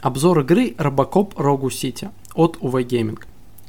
Обзор игры Robocop Rogue City от UV Gaming.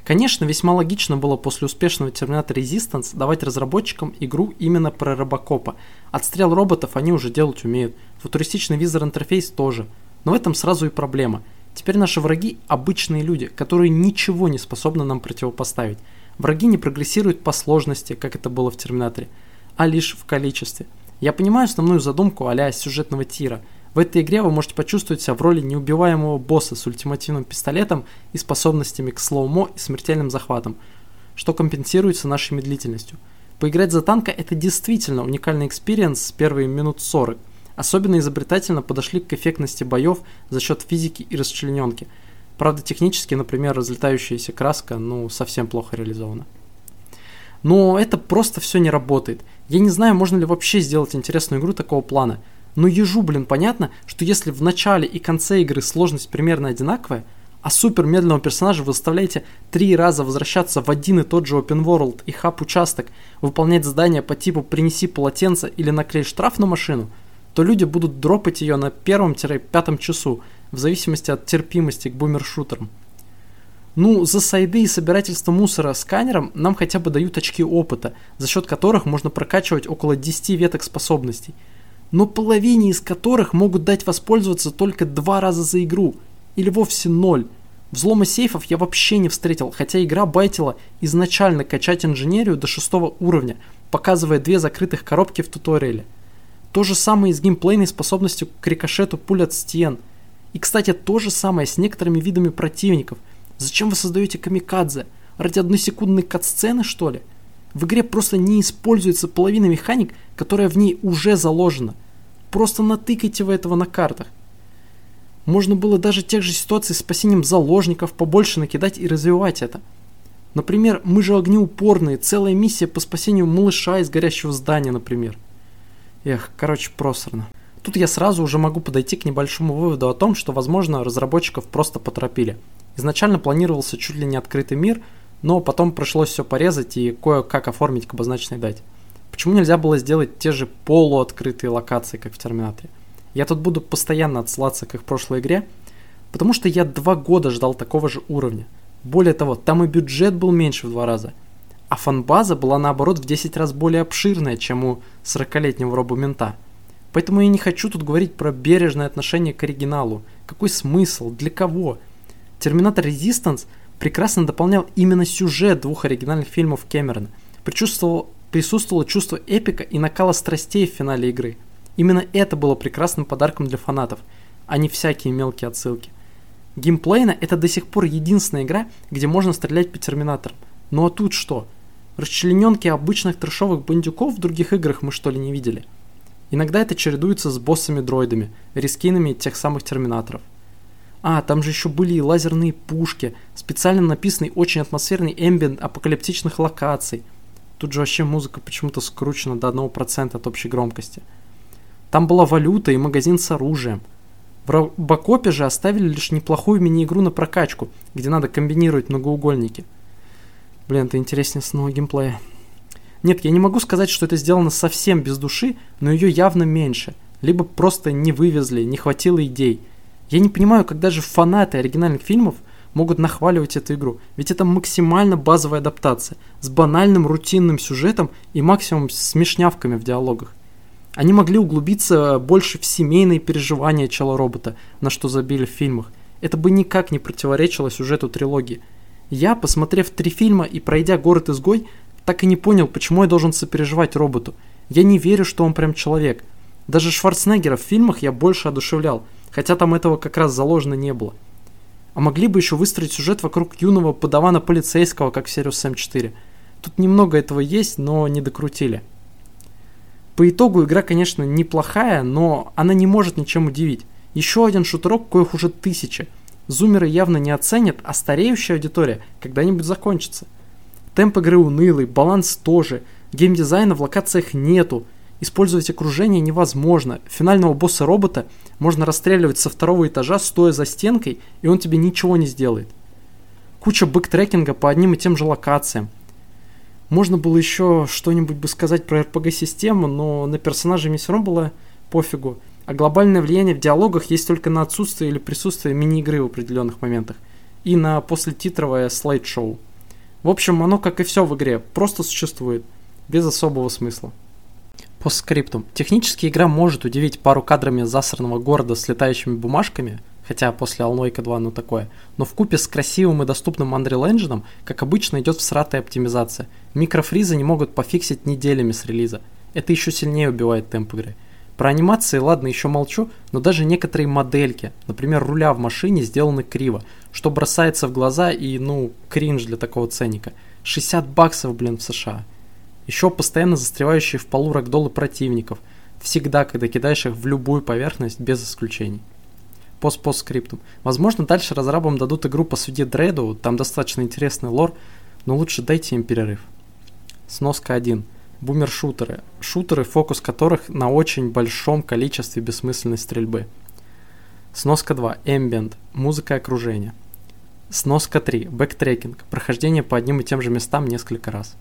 Конечно, весьма логично было после успешного Terminator Resistance давать разработчикам игру именно про Робокопа. Отстрел роботов они уже делать умеют, футуристичный визор интерфейс тоже. Но в этом сразу и проблема. Теперь наши враги – обычные люди, которые ничего не способны нам противопоставить. Враги не прогрессируют по сложности, как это было в Терминаторе, а лишь в количестве. Я понимаю основную задумку а сюжетного тира – в этой игре вы можете почувствовать себя в роли неубиваемого босса с ультимативным пистолетом и способностями к slow-mo и смертельным захватам, что компенсируется нашей медлительностью. Поиграть за танка это действительно уникальный experience с первые минут 40. Особенно изобретательно подошли к эффектности боев за счет физики и расчлененки. Правда, технически, например, разлетающаяся краска, ну, совсем плохо реализована. Но это просто все не работает. Я не знаю, можно ли вообще сделать интересную игру такого плана – но ежу, блин, понятно, что если в начале и конце игры сложность примерно одинаковая, а супер медленного персонажа вы заставляете три раза возвращаться в один и тот же open world и хаб участок, выполнять задания по типу «принеси полотенце» или «наклей штраф на машину», то люди будут дропать ее на первом-пятом часу, в зависимости от терпимости к бумершутерам. Ну, за сайды и собирательство мусора сканером нам хотя бы дают очки опыта, за счет которых можно прокачивать около 10 веток способностей – но половине из которых могут дать воспользоваться только два раза за игру, или вовсе ноль. Взлома сейфов я вообще не встретил, хотя игра байтила изначально качать инженерию до шестого уровня, показывая две закрытых коробки в туториале. То же самое и с геймплейной способностью к рикошету пуль от стен. И, кстати, то же самое с некоторыми видами противников. Зачем вы создаете камикадзе? Ради одной секундной катсцены, что ли? В игре просто не используется половина механик, которая в ней уже заложена. Просто натыкайте вы этого на картах. Можно было даже тех же ситуаций с спасением заложников побольше накидать и развивать это. Например, мы же огнеупорные, целая миссия по спасению малыша из горящего здания, например. Эх, короче, просрано. Тут я сразу уже могу подойти к небольшому выводу о том, что, возможно, разработчиков просто поторопили. Изначально планировался чуть ли не открытый мир – но потом пришлось все порезать и кое-как оформить к обозначенной дате. Почему нельзя было сделать те же полуоткрытые локации, как в Терминаторе? Я тут буду постоянно отсылаться к их прошлой игре, потому что я два года ждал такого же уровня. Более того, там и бюджет был меньше в два раза. А фанбаза была наоборот в 10 раз более обширная, чем у 40-летнего робомента. Поэтому я не хочу тут говорить про бережное отношение к оригиналу. Какой смысл? Для кого? Терминатор Resistance – прекрасно дополнял именно сюжет двух оригинальных фильмов Кэмерона. Присутствовало чувство эпика и накала страстей в финале игры. Именно это было прекрасным подарком для фанатов, а не всякие мелкие отсылки. Геймплейно это до сих пор единственная игра, где можно стрелять по терминаторам. Ну а тут что? Расчлененки обычных трешовых бандюков в других играх мы что ли не видели? Иногда это чередуется с боссами-дроидами, рискинами тех самых терминаторов – а, там же еще были и лазерные пушки, специально написанный очень атмосферный эмбиент апокалиптичных локаций. Тут же вообще музыка почему-то скручена до 1% от общей громкости. Там была валюта и магазин с оружием. В Робокопе же оставили лишь неплохую мини-игру на прокачку, где надо комбинировать многоугольники. Блин, это интереснее снова геймплея. Нет, я не могу сказать, что это сделано совсем без души, но ее явно меньше. Либо просто не вывезли, не хватило идей – я не понимаю, когда же фанаты оригинальных фильмов могут нахваливать эту игру, ведь это максимально базовая адаптация, с банальным рутинным сюжетом и максимум смешнявками в диалогах. Они могли углубиться больше в семейные переживания чела-робота, на что забили в фильмах. Это бы никак не противоречило сюжету трилогии. Я, посмотрев три фильма и пройдя «Город-изгой», так и не понял, почему я должен сопереживать роботу. Я не верю, что он прям человек. Даже Шварценеггера в фильмах я больше одушевлял – хотя там этого как раз заложено не было. А могли бы еще выстроить сюжет вокруг юного подавана полицейского, как в серию Сэм 4. Тут немного этого есть, но не докрутили. По итогу игра, конечно, неплохая, но она не может ничем удивить. Еще один шутерок, коих уже тысячи. Зумеры явно не оценят, а стареющая аудитория когда-нибудь закончится. Темп игры унылый, баланс тоже, геймдизайна в локациях нету – Использовать окружение невозможно. Финального босса робота можно расстреливать со второго этажа, стоя за стенкой, и он тебе ничего не сделает. Куча backtracking а по одним и тем же локациям. Можно было еще что-нибудь бы сказать про RPG-систему, но на персонажей мне все равно было пофигу. А глобальное влияние в диалогах есть только на отсутствие или присутствие мини-игры в определенных моментах. И на послетитровое слайд-шоу. В общем, оно, как и все в игре, просто существует, без особого смысла. По скриптум. Технически игра может удивить пару кадрами засранного города с летающими бумажками, хотя после Wake 2 ну такое, но в купе с красивым и доступным Unreal Engine, как обычно, идет всратая оптимизация. Микрофризы не могут пофиксить неделями с релиза. Это еще сильнее убивает темп игры. Про анимации, ладно, еще молчу, но даже некоторые модельки, например, руля в машине сделаны криво, что бросается в глаза и, ну, кринж для такого ценника. 60 баксов, блин, в США. Еще постоянно застревающие в полу рагдолы противников. Всегда, когда кидаешь их в любую поверхность, без исключений пост-постскриптум. Возможно, дальше разрабам дадут игру по суде Дреду, там достаточно интересный лор, но лучше дайте им перерыв. Сноска 1. Бумер-шутеры. Шутеры, фокус которых на очень большом количестве бессмысленной стрельбы. Сноска 2. Ambient. Музыка и окружение. Сноска 3. Backtracking. Прохождение по одним и тем же местам несколько раз.